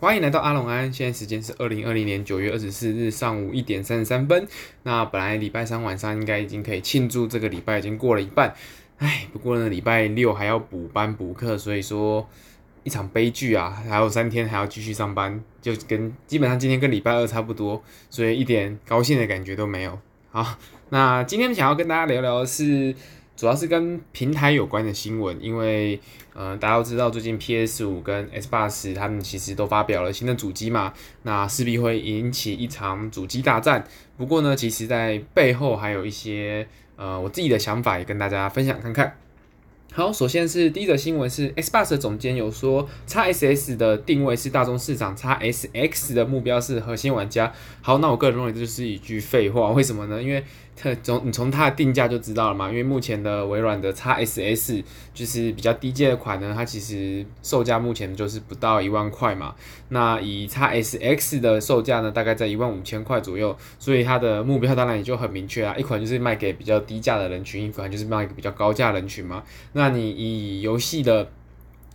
欢迎来到阿龙安，现在时间是二零二零年九月二十四日上午一点三十三分。那本来礼拜三晚上应该已经可以庆祝这个礼拜已经过了一半，唉，不过呢礼拜六还要补班补课，所以说一场悲剧啊！还有三天还要继续上班，就跟基本上今天跟礼拜二差不多，所以一点高兴的感觉都没有。好，那今天想要跟大家聊聊的是。主要是跟平台有关的新闻，因为呃大家都知道最近 PS 五跟 Xbox 他们其实都发表了新的主机嘛，那势必会引起一场主机大战。不过呢，其实在背后还有一些呃我自己的想法，也跟大家分享看看。好，首先是第一则新闻是 Xbox 的总监有说，XSS 的定位是大众市场，XSX 的目标是核心玩家。好，那我个人认为这就是一句废话，为什么呢？因为从你从它的定价就知道了嘛，因为目前的微软的 XSS 就是比较低阶的款呢，它其实售价目前就是不到一万块嘛。那以 XSX 的售价呢，大概在一万五千块左右，所以它的目标当然也就很明确啊，一款就是卖给比较低价的人群，一款就是卖给比较高价人群嘛。那你以游戏的。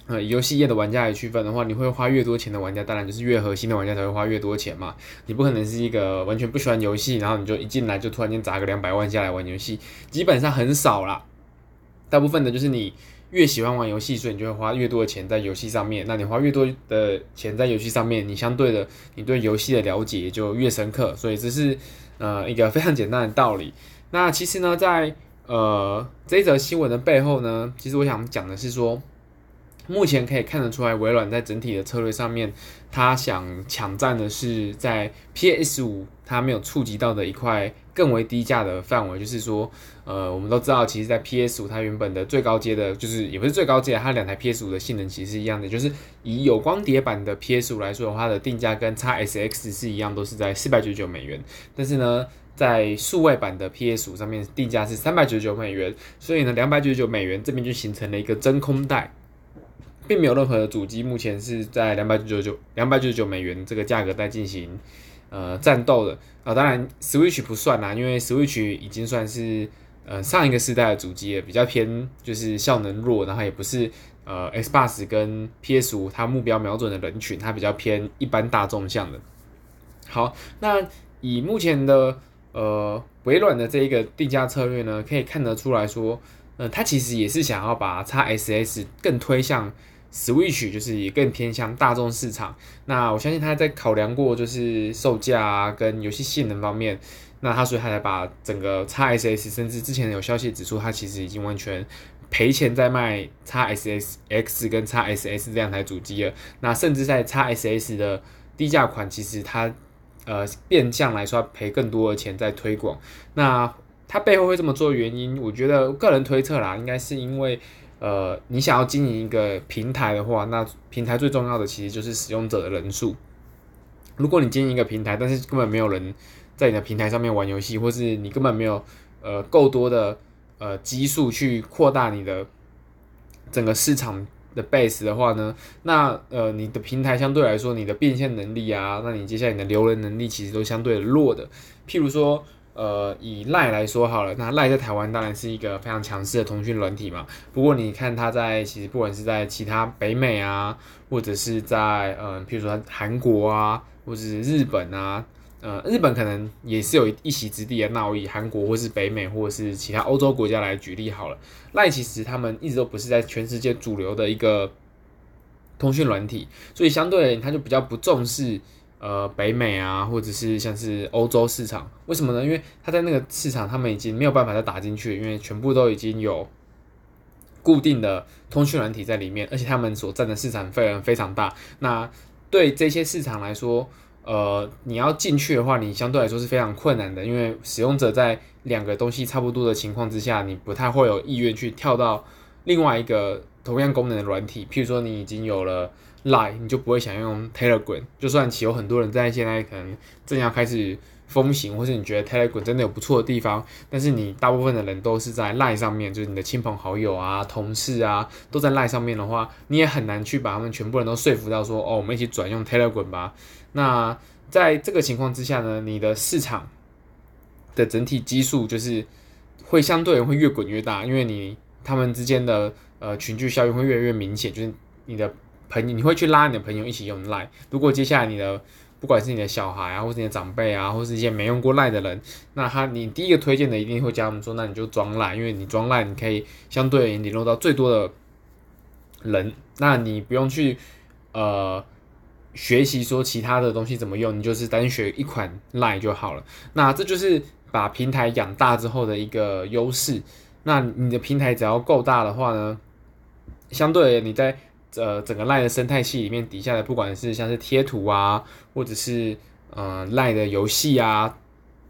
呃，游戏业的玩家来区分的话，你会花越多钱的玩家，当然就是越核心的玩家才会花越多钱嘛。你不可能是一个完全不喜欢游戏，然后你就一进来就突然间砸个两百万下来玩游戏，基本上很少啦。大部分的就是你越喜欢玩游戏，所以你就会花越多的钱在游戏上面。那你花越多的钱在游戏上面，你相对的你对游戏的了解就越深刻。所以这是呃一个非常简单的道理。那其实呢，在呃这一则新闻的背后呢，其实我想讲的是说。目前可以看得出来，微软在整体的策略上面，它想抢占的是在 PS 五它没有触及到的一块更为低价的范围。就是说，呃，我们都知道，其实，在 PS 五它原本的最高阶的，就是也不是最高阶，它两台 PS 五的性能其实是一样的。就是以有光碟版的 PS 五来说的话，它的定价跟 XSX 是一样，都是在四百九十九美元。但是呢，在数位版的 PS 五上面定价是三百九十九美元，所以呢，两百九十九美元这边就形成了一个真空带。并没有任何的主机目前是在两百九十九两百九十九美元这个价格在进行呃战斗的啊、当然 Switch 不算啦，因为 Switch 已经算是呃上一个世代的主机了，比较偏就是效能弱，然后也不是呃 Xbox 跟 PS 五它目标瞄准的人群，它比较偏一般大众向的。好，那以目前的呃微软的这一个定价策略呢，可以看得出来说，呃，它其实也是想要把 XSS 更推向。Switch 就是也更偏向大众市场，那我相信他在考量过就是售价啊跟游戏性能方面，那他所以他才把整个 XSS 甚至之前有消息指出，他其实已经完全赔钱在卖 XSX 跟 XSS 这两台主机了。那甚至在 XSS 的低价款，其实他呃变相来说赔更多的钱在推广。那他背后会这么做的原因，我觉得个人推测啦，应该是因为。呃，你想要经营一个平台的话，那平台最重要的其实就是使用者的人数。如果你经营一个平台，但是根本没有人在你的平台上面玩游戏，或是你根本没有呃够多的呃基数去扩大你的整个市场的 base 的话呢，那呃你的平台相对来说，你的变现能力啊，那你接下来你的留人能力其实都相对的弱的。譬如说。呃，以赖来说好了，那赖在台湾当然是一个非常强势的通讯软体嘛。不过你看它在其实不管是在其他北美啊，或者是在呃，譬如说韩国啊，或者是日本啊，呃，日本可能也是有一席之地的。那我以韩国或是北美或者是其他欧洲国家来举例好了，赖其实他们一直都不是在全世界主流的一个通讯软体，所以相对而言，它就比较不重视。呃，北美啊，或者是像是欧洲市场，为什么呢？因为他在那个市场，他们已经没有办法再打进去，因为全部都已经有固定的通讯软体在里面，而且他们所占的市场份额非常大。那对这些市场来说，呃，你要进去的话，你相对来说是非常困难的，因为使用者在两个东西差不多的情况之下，你不太会有意愿去跳到另外一个同样功能的软体。譬如说，你已经有了。Line 你就不会想用 Telegram，就算其有很多人在现在可能正要开始风行，或是你觉得 Telegram 真的有不错的地方，但是你大部分的人都是在 Line 上面，就是你的亲朋好友啊、同事啊都在 Line 上面的话，你也很难去把他们全部人都说服到说，哦，我们一起转用 Telegram 吧。那在这个情况之下呢，你的市场的整体基数就是会相对会越滚越大，因为你他们之间的呃群聚效应会越来越明显，就是你的。朋友，你会去拉你的朋友一起用 Line。如果接下来你的不管是你的小孩啊，或是你的长辈啊，或是一些没用过 Line 的人，那他你第一个推荐的一定会教他们说，那你就装 Line，因为你装 Line 你可以相对而言联络到最多的人，那你不用去呃学习说其他的东西怎么用，你就是单学一款 Line 就好了。那这就是把平台养大之后的一个优势。那你的平台只要够大的话呢，相对而言你在呃整个 Line 的生态系里面底下的，不管是像是贴图啊，或者是呃 Line 的游戏啊，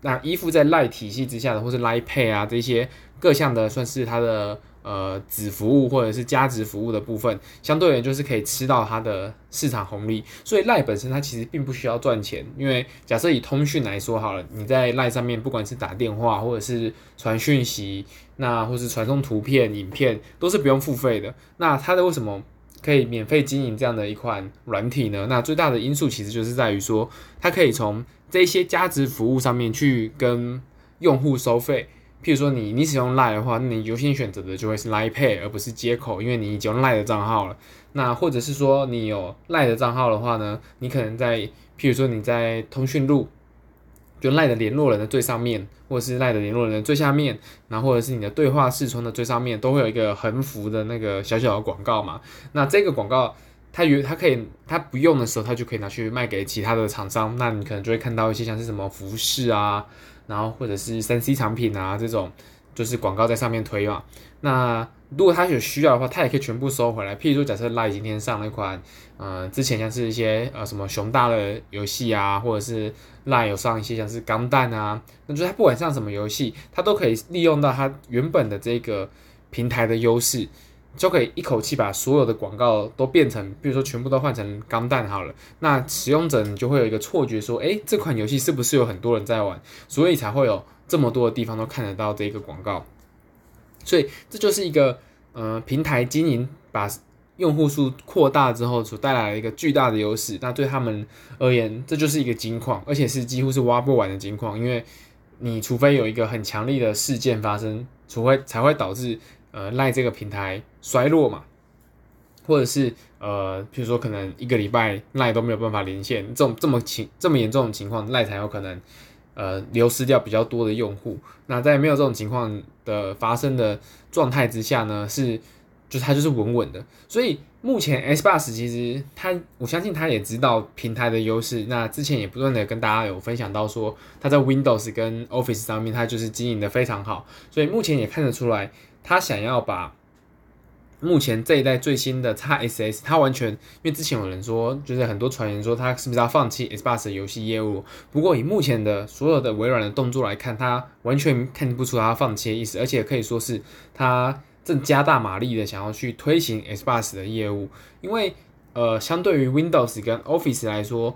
那依附在 Line 体系之下的，或是 Line Pay 啊这些各项的，算是它的。呃，子服务或者是加值服务的部分，相对而言就是可以吃到它的市场红利。所以 LINE 本身它其实并不需要赚钱，因为假设以通讯来说好了，你在 LINE 上面不管是打电话或者是传讯息，那或是传送图片、影片，都是不用付费的。那它的为什么可以免费经营这样的一款软体呢？那最大的因素其实就是在于说，它可以从这些加值服务上面去跟用户收费。譬如说你你使用 Line 的话，那你优先选择的就会是 Line Pay，而不是接口，因为你已经有 Line 的账号了。那或者是说你有 Line 的账号的话呢，你可能在譬如说你在通讯录，就赖的联络人的最上面，或者是赖的联络人的最下面，然后或者是你的对话视窗的最上面，都会有一个横幅的那个小小的广告嘛。那这个广告它有它可以它不用的时候，它就可以拿去卖给其他的厂商。那你可能就会看到一些像是什么服饰啊。然后或者是三 C 产品啊，这种就是广告在上面推嘛。那如果他有需要的话，他也可以全部收回来。譬如说，假设 LINE 今天上了一款，呃，之前像是一些呃什么熊大的游戏啊，或者是 Lie 有上一些像是钢弹啊，那就是他不管上什么游戏，他都可以利用到他原本的这个平台的优势。就可以一口气把所有的广告都变成，比如说全部都换成钢弹好了。那使用者你就会有一个错觉，说，诶，这款游戏是不是有很多人在玩，所以才会有这么多的地方都看得到这个广告。所以这就是一个，呃，平台经营把用户数扩大之后所带来的一个巨大的优势。那对他们而言，这就是一个金矿，而且是几乎是挖不完的金矿，因为你除非有一个很强力的事件发生，除非才会导致。呃，赖这个平台衰落嘛，或者是呃，譬如说可能一个礼拜赖都没有办法连线，这种这么情这么严重的情况，赖才有可能呃流失掉比较多的用户。那在没有这种情况的发生的状态之下呢，是就是它就是稳稳的。所以目前 Xbox 其实它，我相信它也知道平台的优势。那之前也不断的跟大家有分享到说，它在 Windows 跟 Office 上面，它就是经营的非常好。所以目前也看得出来。他想要把目前这一代最新的 XSS，它完全因为之前有人说，就是很多传言说他是不是要放弃 Xbox 的游戏业务。不过以目前的所有的微软的动作来看，它完全看不出它放弃的意思，而且可以说是它正加大马力的想要去推行 Xbox 的业务。因为呃，相对于 Windows 跟 Office 来说，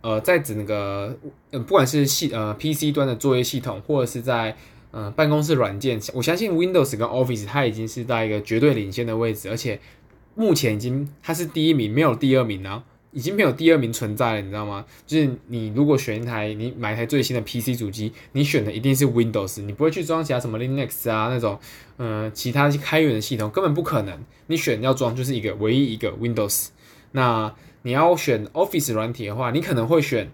呃，在整个呃不管是系呃 PC 端的作业系统，或者是在嗯、办公室软件，我相信 Windows 跟 Office 它已经是在一个绝对领先的位置，而且目前已经它是第一名，没有第二名啊，已经没有第二名存在了，你知道吗？就是你如果选一台，你买一台最新的 PC 主机，你选的一定是 Windows，你不会去装其他什么 Linux 啊那种，呃，其他开源的系统根本不可能，你选要装就是一个唯一一个 Windows。那你要选 Office 软体的话，你可能会选。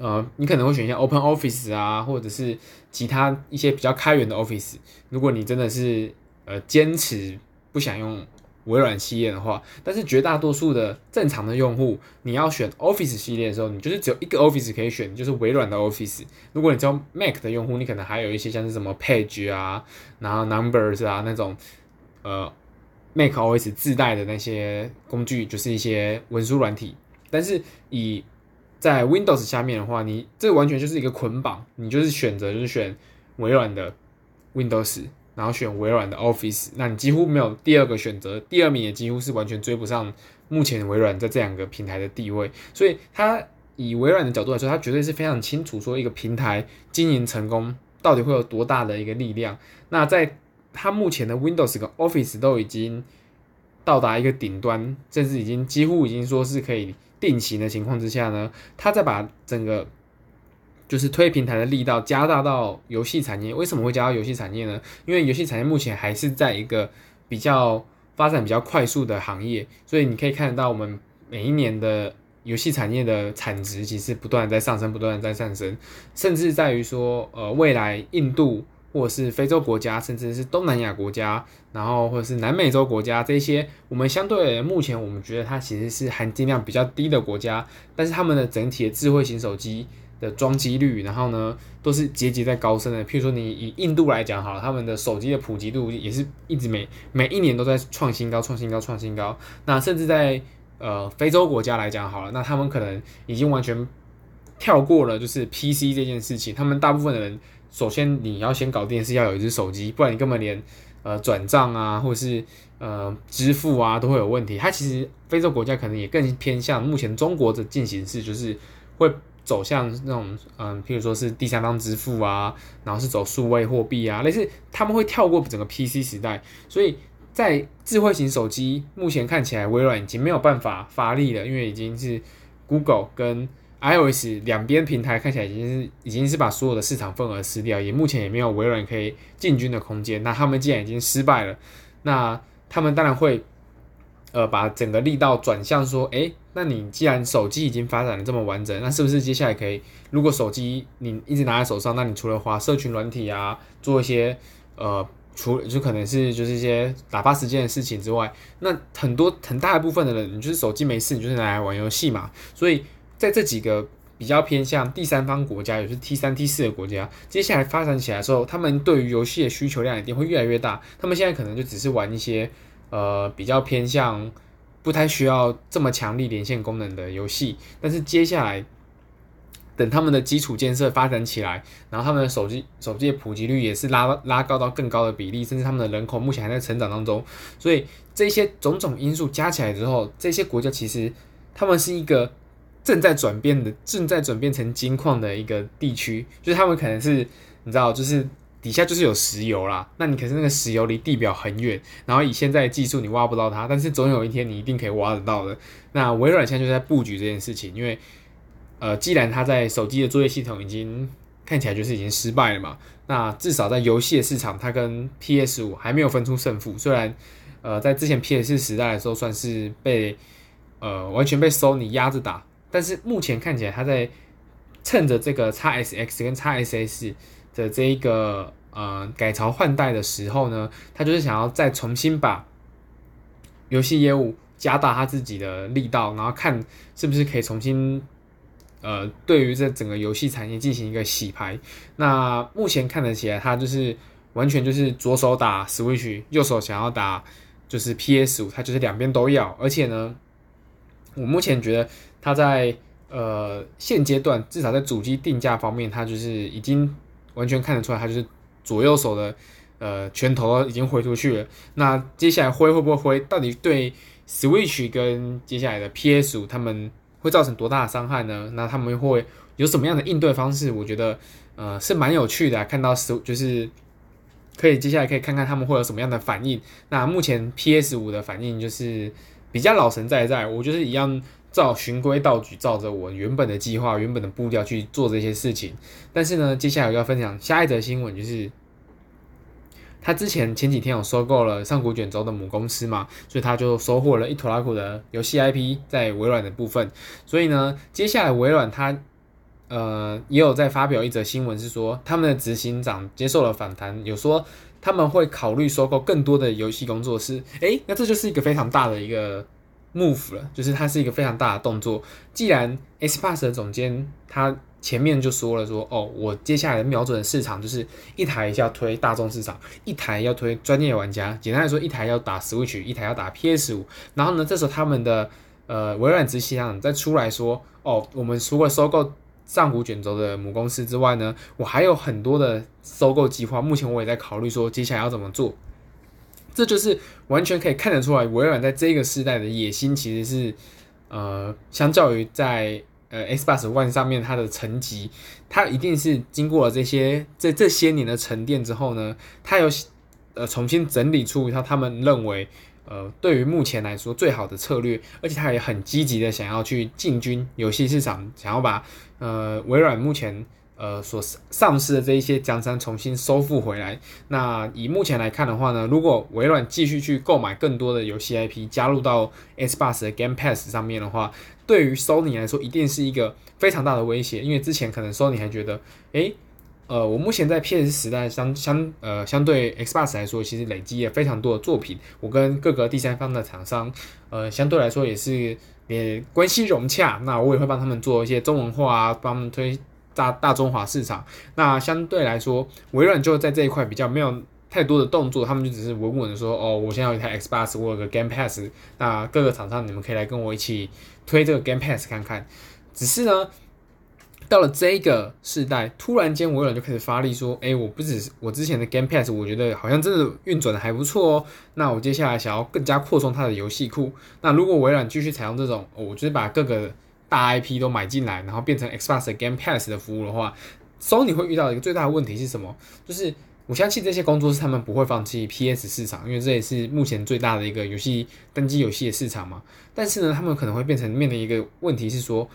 呃，你可能会选一下 Open Office 啊，或者是其他一些比较开源的 Office。如果你真的是呃坚持不想用微软系列的话，但是绝大多数的正常的用户，你要选 Office 系列的时候，你就是只有一个 Office 可以选，就是微软的 Office。如果你叫 Mac 的用户，你可能还有一些像是什么 Page 啊，然后 Numbers 啊那种呃 Mac OS 自带的那些工具，就是一些文书软体。但是以在 Windows 下面的话，你这完全就是一个捆绑，你就是选择就是选微软的 Windows，然后选微软的 Office，那你几乎没有第二个选择，第二名也几乎是完全追不上目前微软在这两个平台的地位。所以，他以微软的角度来说，他绝对是非常清楚说一个平台经营成功到底会有多大的一个力量。那在他目前的 Windows 跟 Office 都已经到达一个顶端，甚至已经几乎已经说是可以。定型的情况之下呢，他再把整个就是推平台的力道加大到游戏产业。为什么会加到游戏产业呢？因为游戏产业目前还是在一个比较发展比较快速的行业，所以你可以看得到我们每一年的游戏产业的产值其实不断在上升，不断在上升，甚至在于说，呃，未来印度。或者是非洲国家，甚至是东南亚国家，然后或者是南美洲国家，这些我们相对目前我们觉得它其实是含金量比较低的国家，但是他们的整体的智慧型手机的装机率，然后呢都是节节在高升的。譬如说你以印度来讲好了，他们的手机的普及度也是一直每每一年都在创新高、创新高、创新高。那甚至在呃非洲国家来讲好了，那他们可能已经完全跳过了就是 PC 这件事情，他们大部分的人。首先，你要先搞定是要有一只手机，不然你根本连呃转账啊，或者是呃支付啊都会有问题。它其实非洲国家可能也更偏向目前中国的进行式，就是会走向那种嗯、譬如说是第三方支付啊，然后是走数位货币啊，类似他们会跳过整个 PC 时代。所以在智慧型手机目前看起来，微软已经没有办法发力了，因为已经是 Google 跟 iOS 两边平台看起来已经是已经是把所有的市场份额吃掉，也目前也没有微软可以进军的空间。那他们既然已经失败了，那他们当然会呃把整个力道转向说，诶、那你既然手机已经发展的这么完整，那是不是接下来可以，如果手机你一直拿在手上，那你除了花社群软体啊，做一些呃除就可能是就是一些打发时间的事情之外，那很多很大一部分的人，你就是手机没事，你就是拿来玩游戏嘛，所以。在这几个比较偏向第三方国家，也是 T 三、T 四的国家，接下来发展起来的时候，他们对于游戏的需求量一定会越来越大。他们现在可能就只是玩一些呃比较偏向不太需要这么强力连线功能的游戏，但是接下来等他们的基础建设发展起来，然后他们的手机手机的普及率也是拉拉高到更高的比例，甚至他们的人口目前还在成长当中，所以这些种种因素加起来之后，这些国家其实他们是一个。正在转变的，正在转变成金矿的一个地区，就是他们可能是你知道，就是底下就是有石油啦。那你可是那个石油离地表很远，然后以现在的技术你挖不到它，但是总有一天你一定可以挖得到的。那微软现在就在布局这件事情，因为呃，既然它在手机的作业系统已经看起来就是已经失败了嘛，那至少在游戏的市场，它跟 PS 五还没有分出胜负。虽然呃，在之前 PS 时代的时候，算是被呃完全被 Sony 压着打。但是目前看起来，他在趁着这个 XSX 跟 XSS 的这一个呃改朝换代的时候呢，他就是想要再重新把游戏业务加大他自己的力道，然后看是不是可以重新呃对于这整个游戏产业进行一个洗牌。那目前看得起来，他就是完全就是左手打 Switch，右手想要打就是 PS 五，他就是两边都要，而且呢。我目前觉得它在呃现阶段，至少在主机定价方面，它就是已经完全看得出来，它就是左右手的呃拳头已经挥出去了。那接下来挥会不会挥？到底对 Switch 跟接下来的 PS 五他们会造成多大的伤害呢？那他们会有什么样的应对方式？我觉得呃是蛮有趣的，看到是就是可以接下来可以看看他们会有什么样的反应。那目前 PS 五的反应就是。比较老神在在，我就是一样照循规蹈矩，照着我原本的计划、原本的步调去做这些事情。但是呢，接下来我要分享下一则新闻，就是他之前前几天有收购了上古卷轴的母公司嘛，所以他就收获了一坨拉库的游戏 IP 在微软的部分。所以呢，接下来微软他呃也有在发表一则新闻，是说他们的执行长接受了访谈，有说。他们会考虑收购更多的游戏工作室，诶，那这就是一个非常大的一个 move 了，就是它是一个非常大的动作。既然 Xbox 的总监他前面就说了说，哦，我接下来瞄准的市场就是一台要推大众市场，一台要推专业玩家。简单来说，一台要打 Switch，一台要打 PS 五。然后呢，这时候他们的呃微软执行长再出来说，哦，我们除了收购。上古卷轴的母公司之外呢，我还有很多的收购计划。目前我也在考虑说接下来要怎么做。这就是完全可以看得出来，微软在这个时代的野心其实是呃，相较于在呃 Xbox One 上面它的层级，它一定是经过了这些这这些年的沉淀之后呢，它有呃重新整理出一套他们认为。呃，对于目前来说最好的策略，而且他也很积极的想要去进军游戏市场，想要把呃微软目前呃所丧失的这一些江山重新收复回来。那以目前来看的话呢，如果微软继续去购买更多的游戏 IP 加入到 Xbox 的 Game Pass 上面的话，对于 Sony 来说一定是一个非常大的威胁。因为之前可能 Sony 还觉得，诶。呃，我目前在 PS 时代相相呃相对 Xbox 来说，其实累积了非常多的作品。我跟各个第三方的厂商，呃，相对来说也是也关系融洽。那我也会帮他们做一些中文化啊，帮他们推大大中华市场。那相对来说，微软就在这一块比较没有太多的动作，他们就只是稳稳的说，哦，我现在有一台 Xbox，我有个 Game Pass。那各个厂商你们可以来跟我一起推这个 Game Pass 看看。只是呢。到了这个世代，突然间微软就开始发力，说：“哎，我不只是我之前的 Game Pass，我觉得好像真的运转的还不错哦。那我接下来想要更加扩充它的游戏库。那如果微软继续采用这种，我就是把各个大 IP 都买进来，然后变成 Xbox 的 Game Pass 的服务的话，Sony 会遇到一个最大的问题是什么？就是我相信这些工作室他们不会放弃 PS 市场，因为这也是目前最大的一个游戏单机游戏的市场嘛。但是呢，他们可能会变成面临一个问题是说。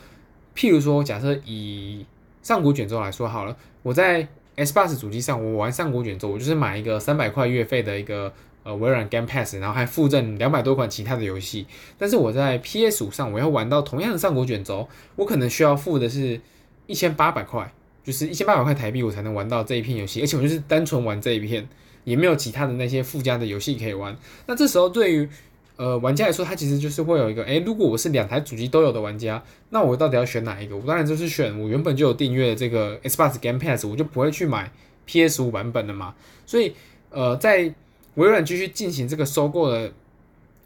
譬如说，假设以上古卷轴来说好了，我在 Xbox 主机上，我玩上古卷轴，我就是买一个三百块月费的一个呃微软 Game Pass，然后还附赠两百多款其他的游戏。但是我在 PS 五上，我要玩到同样的上古卷轴，我可能需要付的是一千八百块，就是一千八百块台币，我才能玩到这一片游戏，而且我就是单纯玩这一片，也没有其他的那些附加的游戏可以玩。那这时候对于呃，玩家来说，他其实就是会有一个，诶，如果我是两台主机都有的玩家，那我到底要选哪一个？我当然就是选我原本就有订阅的这个 Xbox Game Pass，我就不会去买 PS 五版本的嘛。所以，呃，在微软继续进行这个收购的，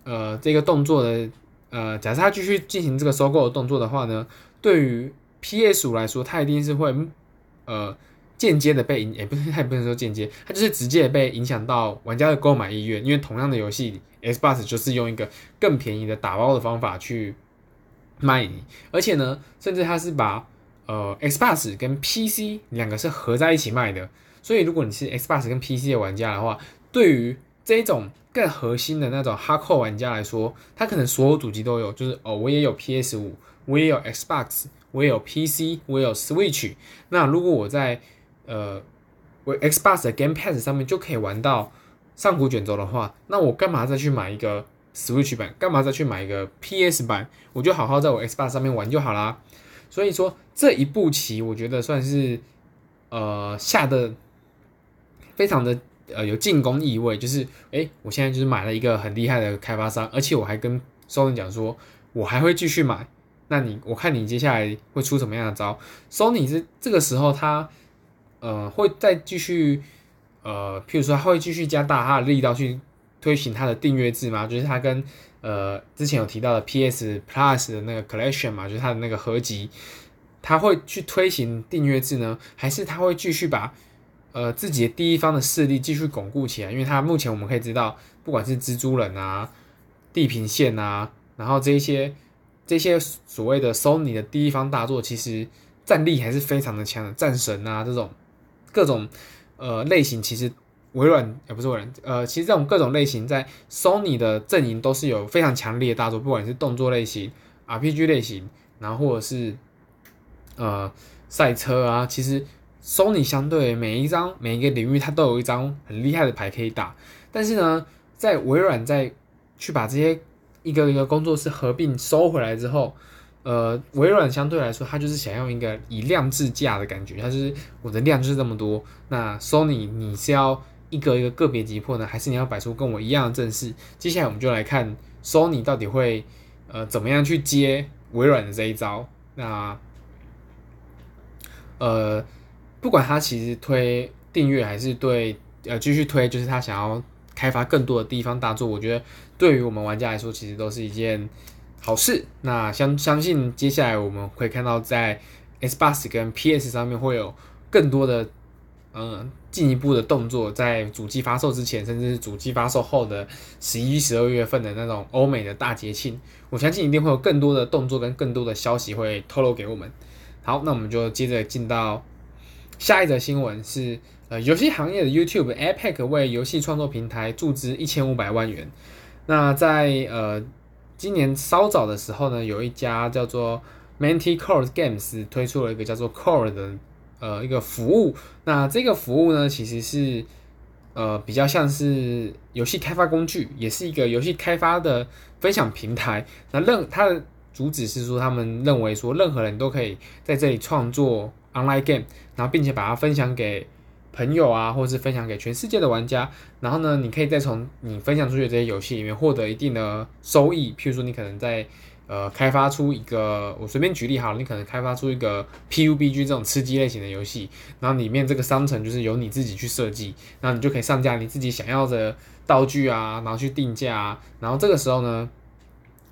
呃，这个动作的，呃，假设他继续进行这个收购的动作的话呢，对于 PS 五来说，它一定是会，呃。间接的被影，也不是，他也不能说间接，它就是直接被影响到玩家的购买意愿，因为同样的游戏，Xbox 就是用一个更便宜的打包的方法去卖你，而且呢，甚至它是把呃 Xbox 跟 PC 两个是合在一起卖的，所以如果你是 Xbox 跟 PC 的玩家的话，对于这种更核心的那种哈扣玩家来说，他可能所有主机都有，就是哦，我也有 PS 五，我也有 Xbox，我也有 PC，我也有 Switch，那如果我在呃，我 Xbox 的 Game Pass 上面就可以玩到上古卷轴的话，那我干嘛再去买一个 Switch 版？干嘛再去买一个 PS 版？我就好好在我 Xbox 上面玩就好啦。所以说这一步棋，我觉得算是呃下的非常的呃有进攻意味，就是诶，我现在就是买了一个很厉害的开发商，而且我还跟 Sony 讲说，我还会继续买。那你我看你接下来会出什么样的招？Sony 是这个时候他。呃，会再继续，呃，譬如说，他会继续加大他的力道去推行他的订阅制嘛？就是他跟呃之前有提到的 PS Plus 的那个 Collection 嘛，就是他的那个合集，他会去推行订阅制呢？还是他会继续把呃自己的第一方的势力继续巩固起来？因为他目前我们可以知道，不管是蜘蛛人啊、地平线啊，然后这一些这些所谓的 Sony 的第一方大作，其实战力还是非常的强的，战神啊这种。各种呃类型，其实微软也不是微软，呃，其实这种各种类型在 Sony 的阵营都是有非常强烈的大作，不管是动作类型、RPG 类型，然后或者是呃赛车啊，其实 Sony 相对每一张每一个领域，它都有一张很厉害的牌可以打。但是呢，在微软在去把这些一个一个工作室合并收回来之后。呃，微软相对来说，它就是想要一个以量制价的感觉，它就是我的量就是这么多。那 Sony 你是要一个一个个别击破呢，还是你要摆出跟我一样的阵势？接下来我们就来看 Sony 到底会呃怎么样去接微软的这一招。那呃，不管他其实推订阅还是对呃继续推，就是他想要开发更多的地方大作，我觉得对于我们玩家来说，其实都是一件。好事，那相相信接下来我们会看到在 Xbox 跟 PS 上面会有更多的嗯进一步的动作，在主机发售之前，甚至是主机发售后的十一、十二月份的那种欧美的大节庆，我相信一定会有更多的动作跟更多的消息会透露给我们。好，那我们就接着进到下一则新闻，是呃游戏行业的 YouTube Epic 为游戏创作平台注资一千五百万元。那在呃。今年稍早的时候呢，有一家叫做 Manticore Games 推出了一个叫做 Core 的呃一个服务。那这个服务呢，其实是呃比较像是游戏开发工具，也是一个游戏开发的分享平台。那任它的主旨是说，他们认为说任何人都可以在这里创作 online game，然后并且把它分享给朋友啊，或者是分享给全世界的玩家。然后呢，你可以再从你分享出去的这些游戏里面获得一定的收益。譬如说，你可能在呃开发出一个，我随便举例好了，你可能开发出一个 PUBG 这种吃鸡类型的游戏，然后里面这个商城就是由你自己去设计，然后你就可以上架你自己想要的道具啊，然后去定价啊。然后这个时候呢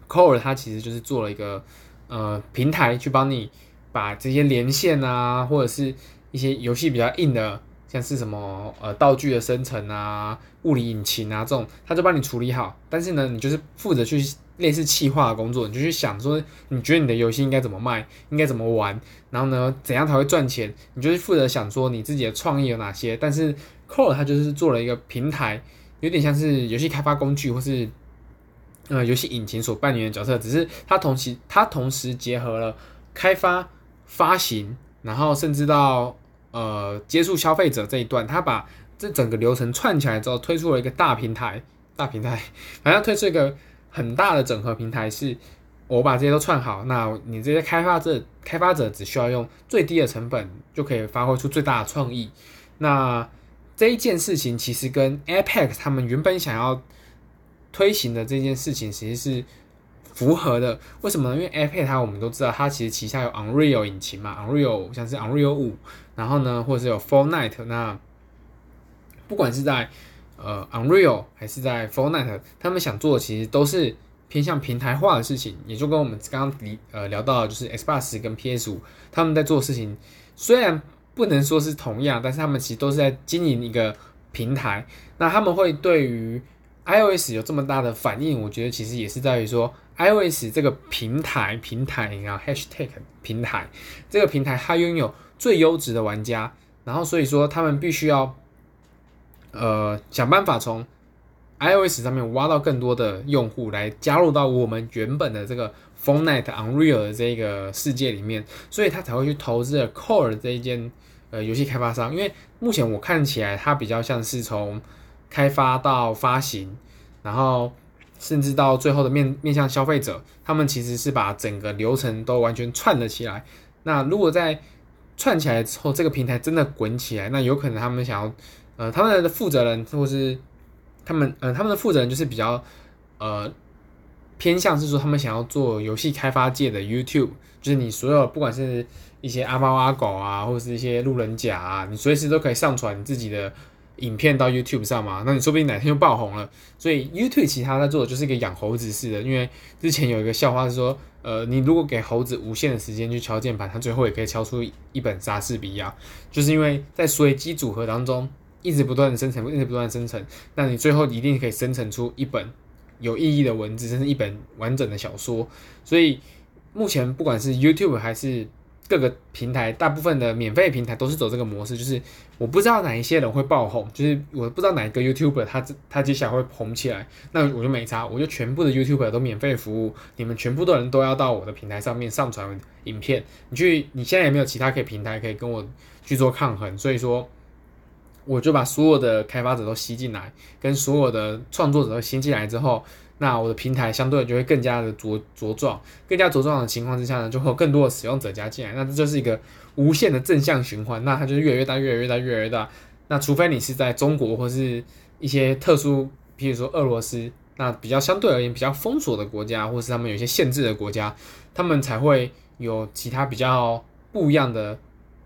，Core 它其实就是做了一个呃平台去帮你把这些连线啊，或者是一些游戏比较硬的。像是什么呃道具的生成啊、物理引擎啊这种，他就帮你处理好。但是呢，你就是负责去类似企划的工作，你就去想说，你觉得你的游戏应该怎么卖，应该怎么玩，然后呢，怎样才会赚钱？你就是负责想说你自己的创意有哪些。但是 Core 它就是做了一个平台，有点像是游戏开发工具或是呃游戏引擎所扮演的角色，只是它同时它同时结合了开发、发行，然后甚至到。呃，接触消费者这一段，他把这整个流程串起来之后，推出了一个大平台，大平台，反正推出一个很大的整合平台，是我把这些都串好，那你这些开发者，开发者只需要用最低的成本就可以发挥出最大的创意。那这一件事情其实跟 Apex 他们原本想要推行的这件事情，其实是。符合的，为什么呢？因为 iPad 它我们都知道，它其实旗下有 Unreal 引擎嘛，Unreal 像是 Unreal 五，然后呢，或者是有 f o r n i t e 那不管是在呃 Unreal 还是在 f o r n i t e 他们想做的其实都是偏向平台化的事情，也就跟我们刚刚呃聊到的就是 Xbox 跟 PS 五他们在做的事情，虽然不能说是同样，但是他们其实都是在经营一个平台。那他们会对于 iOS 有这么大的反应，我觉得其实也是在于说。iOS 这个平台，平台啊，Hashtag 平台，这个平台它拥有最优质的玩家，然后所以说他们必须要，呃，想办法从 iOS 上面挖到更多的用户来加入到我们原本的这个 Fortnite Unreal 的这个世界里面，所以他才会去投资 Core 这一间呃游戏开发商，因为目前我看起来它比较像是从开发到发行，然后。甚至到最后的面面向消费者，他们其实是把整个流程都完全串了起来。那如果在串起来之后，这个平台真的滚起来，那有可能他们想要，呃，他们的负责人或是他们，呃，他们的负责人就是比较，呃，偏向是说他们想要做游戏开发界的 YouTube，就是你所有不管是一些阿猫阿狗啊，或者是一些路人甲啊，你随时都可以上传你自己的。影片到 YouTube 上嘛，那你说不定哪天就爆红了。所以 YouTube 其他在做的就是一个养猴子似的，因为之前有一个笑话是说，呃，你如果给猴子无限的时间去敲键盘，它最后也可以敲出一本莎士比亚，就是因为在随机组合当中一直不断的生成，一直不断的生成，那你最后一定可以生成出一本有意义的文字，甚至一本完整的小说。所以目前不管是 YouTube 还是各个平台，大部分的免费平台都是走这个模式，就是我不知道哪一些人会爆红，就是我不知道哪一个 YouTuber 他他接下来会红起来，那我就没差，我就全部的 YouTuber 都免费服务，你们全部的人都要到我的平台上面上传影片，你去你现在也没有其他可以平台可以跟我去做抗衡，所以说我就把所有的开发者都吸进来，跟所有的创作者都吸进来之后。那我的平台相对就会更加的茁茁壮，更加茁壮的情况之下呢，就会有更多的使用者加进来，那这就是一个无限的正向循环，那它就是越来越大，越来越大，越来越大。那除非你是在中国或是一些特殊，譬如说俄罗斯，那比较相对而言比较封锁的国家，或是他们有一些限制的国家，他们才会有其他比较不一样的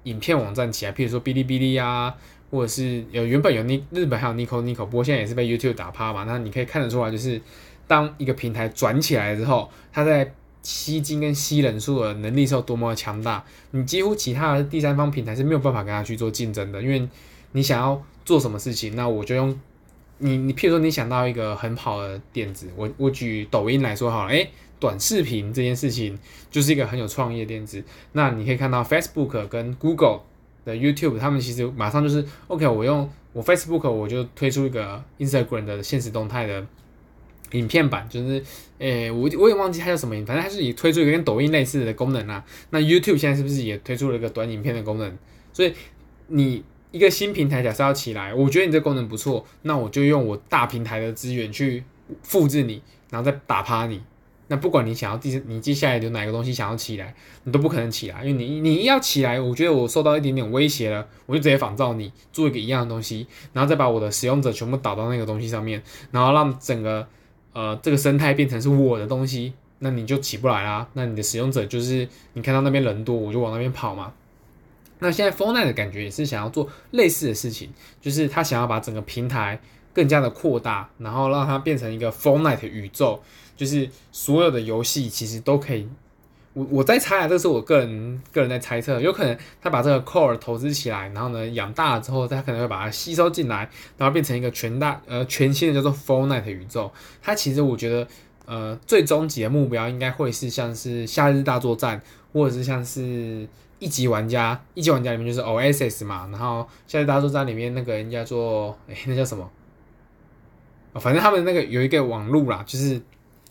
影片网站起来，譬如说哔哩哔哩啊，或者是有原本有尼日本还有 Nico Nico，不过现在也是被 YouTube 打趴嘛，那你可以看得出来就是。当一个平台转起来之后，它在吸金跟吸人数的能力是有多么的强大，你几乎其他的第三方平台是没有办法跟它去做竞争的。因为你想要做什么事情，那我就用你，你譬如说你想到一个很好的点子，我我举抖音来说好了，诶，短视频这件事情就是一个很有创意的点子。那你可以看到 Facebook 跟 Google 的 YouTube，他们其实马上就是 OK，我用我 Facebook 我就推出一个 Instagram 的现实动态的。影片版就是，诶、我我也忘记它叫什么，反正它是以推出一个跟抖音类似的功能啊。那 YouTube 现在是不是也推出了一个短影片的功能？所以你一个新平台假设要起来，我觉得你这功能不错，那我就用我大平台的资源去复制你，然后再打趴你。那不管你想要第，你接下来有哪个东西想要起来，你都不可能起来，因为你你要起来，我觉得我受到一点点威胁了，我就直接仿造你做一个一样的东西，然后再把我的使用者全部导到那个东西上面，然后让整个呃这个生态变成是我的东西，那你就起不来啦。那你的使用者就是你看到那边人多，我就往那边跑嘛。那现在 Fortnite 的感觉也是想要做类似的事情，就是他想要把整个平台更加的扩大，然后让它变成一个 Fortnite 宇宙。就是所有的游戏其实都可以，我我在猜啊，这是我个人个人在猜测，有可能他把这个 core 投资起来，然后呢养大了之后，他可能会把它吸收进来，然后变成一个全大呃全新的叫做 f o r n i t e 宇宙。它其实我觉得呃最终极的目标应该会是像是夏日大作战，或者是像是一级玩家，一级玩家里面就是 OSS 嘛，然后夏日大作战里面那个人叫做诶，那叫什么？反正他们那个有一个网路啦，就是。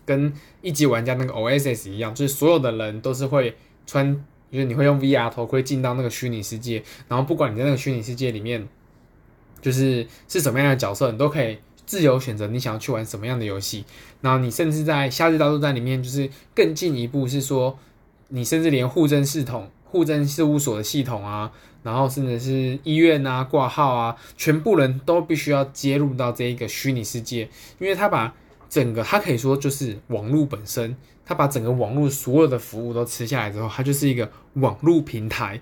跟一级玩家那个 OSS 一样，就是所有的人都是会穿，就是你会用 VR 头盔进到那个虚拟世界，然后不管你在那个虚拟世界里面，就是是什么样的角色，你都可以自由选择你想要去玩什么样的游戏。然后你甚至在夏日大作战里面，就是更进一步是说，你甚至连户政系统、户政事务所的系统啊，然后甚至是医院啊、挂号啊，全部人都必须要接入到这一个虚拟世界，因为他把。整个它可以说就是网络本身，它把整个网络所有的服务都吃下来之后，它就是一个网络平台。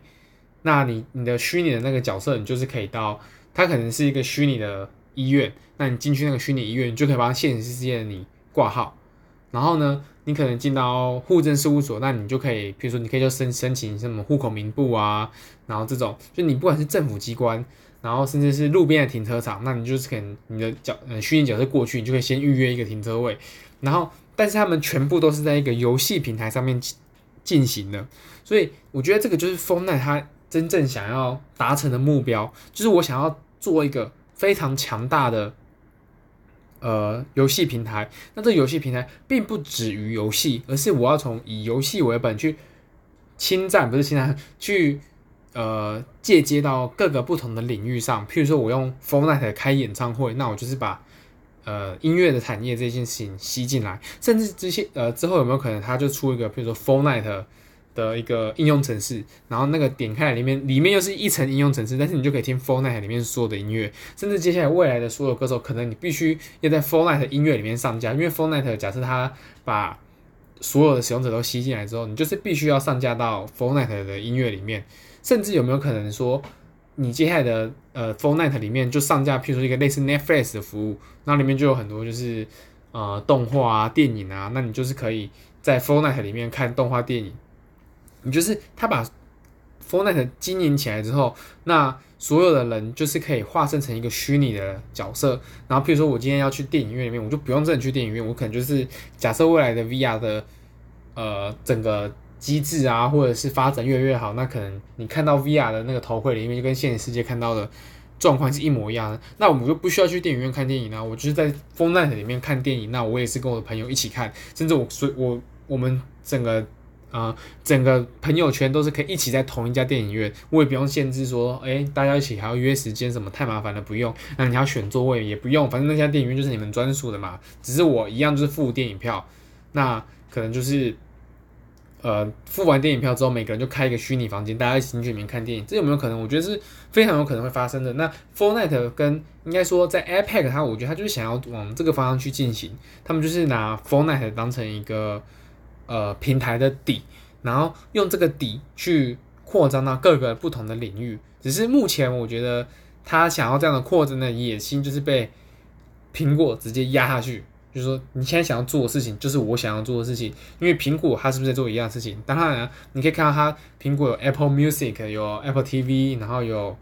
那你你的虚拟的那个角色，你就是可以到，它可能是一个虚拟的医院，那你进去那个虚拟医院，你就可以帮现实世界的你挂号。然后呢，你可能进到户政事务所，那你就可以，比如说你可以就申申请什么户口名簿啊，然后这种，就你不管是政府机关。然后甚至是路边的停车场，那你就是可能你的角呃虚拟角色过去，你就可以先预约一个停车位。然后，但是他们全部都是在一个游戏平台上面进行的，所以我觉得这个就是 Fortnite 它真正想要达成的目标，就是我想要做一个非常强大的呃游戏平台。那这游戏平台并不止于游戏，而是我要从以游戏为本去侵占，不是侵占去。呃，借接到各个不同的领域上，譬如说我用 f o r n i t e 开演唱会，那我就是把呃音乐的产业这件事情吸进来，甚至这些呃之后有没有可能它就出一个譬如说 f o r n i t e 的一个应用程式，然后那个点开里面里面又是一层应用程式，但是你就可以听 f o r n i t e 里面所有的音乐，甚至接下来未来的所有歌手，可能你必须要在 f o r n i t e 音乐里面上架，因为 f o r n i t e 假设它把所有的使用者都吸进来之后，你就是必须要上架到 f o r n i t e 的音乐里面。甚至有没有可能说，你接下来的呃 Fortnite 里面就上架，譬如说一个类似 Netflix 的服务，那里面就有很多就是呃动画啊、电影啊，那你就是可以在 Fortnite 里面看动画、电影。你就是他把 Fortnite 经营起来之后，那所有的人就是可以化身成一个虚拟的角色。然后譬如说我今天要去电影院里面，我就不用真的去电影院，我可能就是假设未来的 VR 的呃整个。机制啊，或者是发展越来越好，那可能你看到 VR 的那个头盔里面，就跟现实世界看到的状况是一模一样的。那我们就不需要去电影院看电影啊，我就是在 f o r n i t 里面看电影。那我也是跟我的朋友一起看，甚至我所我我们整个啊、整个朋友圈都是可以一起在同一家电影院，我也不用限制说，哎，大家一起还要约时间什么，太麻烦了，不用。那你要选座位也不用，反正那家电影院就是你们专属的嘛，只是我一样就是付电影票，那可能就是。呃，付完电影票之后，每个人就开一个虚拟房间，大家一起进去里面看电影，这有没有可能？我觉得是非常有可能会发生的。那 Fortnite 跟应该说在 Epic，它我觉得它就是想要往这个方向去进行，他们就是拿 Fortnite 当成一个呃平台的底，然后用这个底去扩张到各个不同的领域。只是目前我觉得他想要这样的扩张的野心，就是被苹果直接压下去。就是说，你现在想要做的事情，就是我想要做的事情。因为苹果它是不是在做一样事情？当然了，你可以看到它苹果有 Apple Music，有 Apple TV，然后有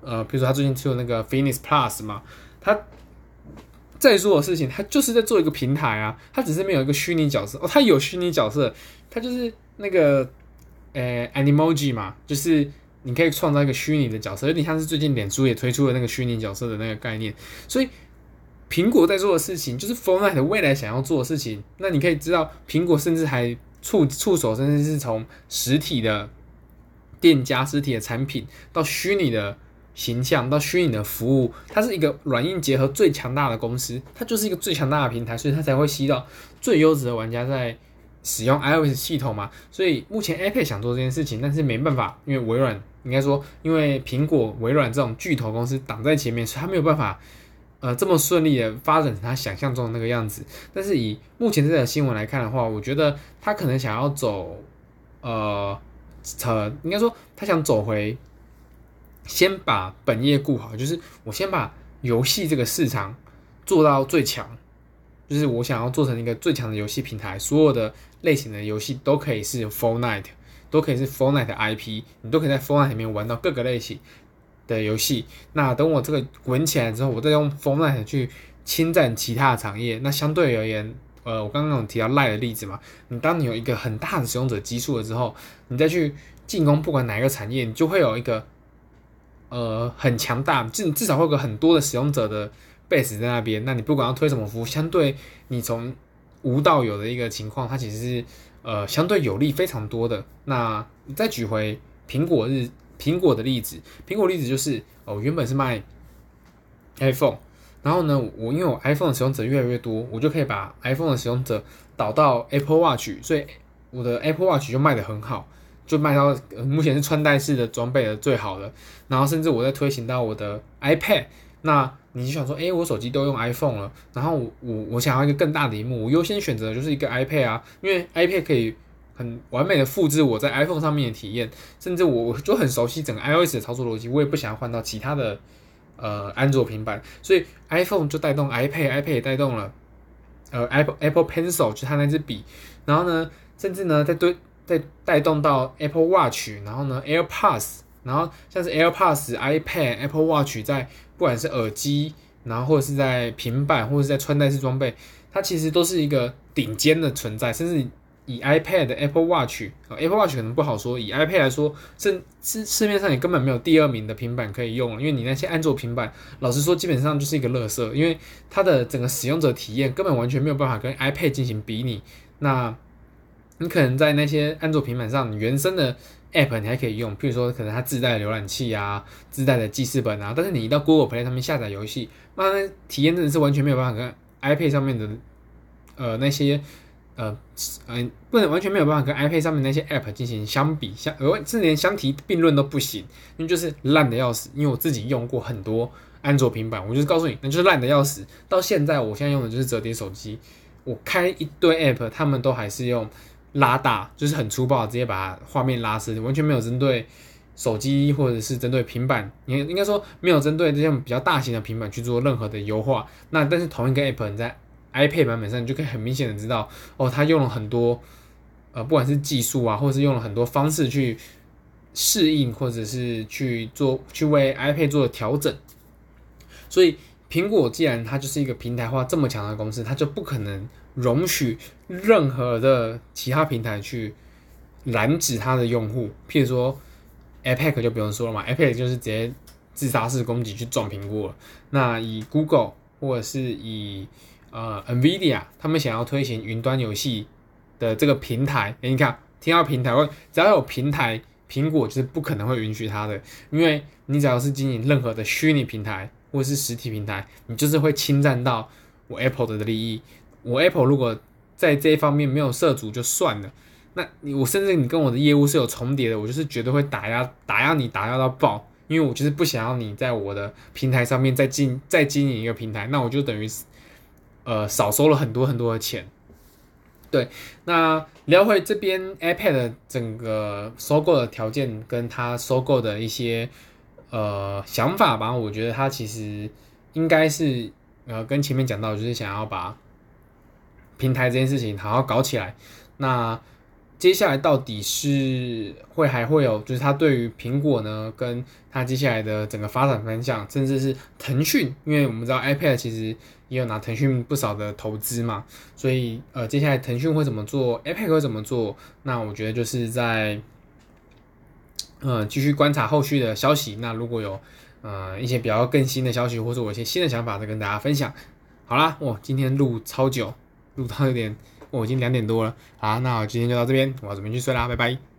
呃，比如说它最近出了那个 Fitness Plus 嘛，它在做的事情，它就是在做一个平台啊。它只是没有一个虚拟角色哦，它有虚拟角色，它就是那个呃 Animoji 嘛，就是你可以创造一个虚拟的角色，有点像是最近脸书也推出了那个虚拟角色的那个概念，所以。苹果在做的事情，就是 Fortnite 未来想要做的事情。那你可以知道，苹果甚至还触触手，甚至是从实体的店家实体的产品到虚拟的形象到虚拟的服务，它是一个软硬结合最强大的公司，它就是一个最强大的平台，所以它才会吸到最优质的玩家在使用 iOS 系统嘛。所以目前 iPad 想做这件事情，但是没办法，因为微软应该说，因为苹果、微软这种巨头公司挡在前面，所以它没有办法呃这么顺利的发展成他想象中的那个样子。但是以目前这条新闻来看的话，我觉得他可能想要走呃，呃，应该说他想走回。先把本业顾好，就是我先把游戏这个市场做到最强，就是我想要做成一个最强的游戏平台，所有的类型的游戏都可以是 f o r n i t e 都可以是 f o r n i t e 的 IP，你都可以在 f o r n i t e 里面玩到各个类型的游戏。那等我这个滚起来之后，我再用 Fortnite 去侵占其他的产业。那相对而言，呃，我刚刚有提到赖的例子嘛，你当你有一个很大的使用者基数了之后，你再去进攻不管哪一个产业，你就会有一个。呃，很强大，至至少会有个很多的使用者的 base 在那边。那你不管要推什么服务，相对你从无到有的一个情况，它其实是呃相对有利非常多的。那再举回苹果日苹果的例子，苹果例子就是哦，原本是卖 iPhone，然后呢，我因为我 iPhone 的使用者越来越多，我就可以把 iPhone 的使用者导到 Apple Watch，所以我的 Apple Watch 就卖得很好。就卖到目前是穿戴式的装备的最好的，然后甚至我在推行到我的 iPad，那你就想说，哎，我手机都用 iPhone 了，然后我我我想要一个更大的萤幕，我优先选择就是一个 iPad 啊，因为 iPad 可以很完美的复制我在 iPhone 上面的体验，甚至我我就很熟悉整个 iOS 的操作逻辑，我也不想要换到其他的呃安卓平板，所以 iPhone 就带动 iPad，iPad 也带动了呃 Apple Apple Pencil 就它那支笔，然后呢，甚至呢在对。在带动到 Apple Watch，然后呢 AirPods，然后像是 AirPods、iPad、Apple Watch，在不管是耳机，然后或者是在平板，或者是在穿戴式装备，它其实都是一个顶尖的存在。甚至以 iPad、Apple Watch，Apple Watch 可能不好说，以 iPad 来说，甚市市面上也根本没有第二名的平板可以用，因为你那些安卓平板，老实说基本上就是一个垃圾，因为它的整个使用者体验根本完全没有办法跟 iPad 进行比拟。那你可能在那些安卓平板上，你原生的 App 你还可以用，譬如说可能它自带浏览器啊、自带的记事本啊，但是你一到 Google Play 上面下载游戏，那体验真的是完全没有办法跟 iPad 上面的呃那些呃嗯、不能完全没有办法跟 iPad 上面那些 App 进行相比，相而甚连相提并论都不行，因为就是烂的要死。因为我自己用过很多安卓平板，我就是告诉你，那就是烂的要死。到现在我现在用的就是折叠手机，我开一堆 App，他们都还是用。拉大就是很粗暴，直接把画面拉伸，完全没有针对手机或者是针对平板，应应该说没有针对这些比较大型的平板去做任何的优化。那但是同一个 app 你在 iPad 版本上，你就可以很明显的知道，哦，它用了很多呃，不管是技术啊，或者是用了很多方式去适应，或者是去做去为 iPad 做调整。所以苹果既然它就是一个平台化这么强的公司，它就不可能。容许任何的其他平台去拦止它的用户，譬如说，iPad 就不用说了嘛，iPad 就是直接自杀式攻击去撞苹果了。那以 Google 或者是以呃 NVIDIA，他们想要推行云端游戏的这个平台，欸、你看，听到平台，只要有平台，苹果就是不可能会允许它的，因为你只要是经营任何的虚拟平台或者是实体平台，你就是会侵占到我 Apple 的利益。我 Apple 如果在这一方面没有涉足就算了，那你我甚至你跟我的业务是有重叠的，我就是绝对会打压打压你打压到爆，因为我就是不想要你在我的平台上面再经再经营一个平台，那我就等于呃少收了很多很多的钱。对，那聊回这边 iPad 整个收购的条件跟他收购的一些呃想法吧，我觉得他其实应该是呃跟前面讲到就是想要把。平台这件事情好好搞起来，那接下来到底是会还会有，就是他对于苹果呢，跟他接下来的整个发展方向，甚至是腾讯，因为我们知道 iPad 其实也有拿腾讯不少的投资嘛，所以呃，接下来腾讯会怎么做，iPad 会怎么做，那我觉得就是在呃继续观察后续的消息，那如果有呃一些比较更新的消息，或者我一些新的想法，再跟大家分享。好啦，我今天录超久。录到有点，我已经两点多了，好，那我今天就到这边，我要准备去睡啦，拜拜。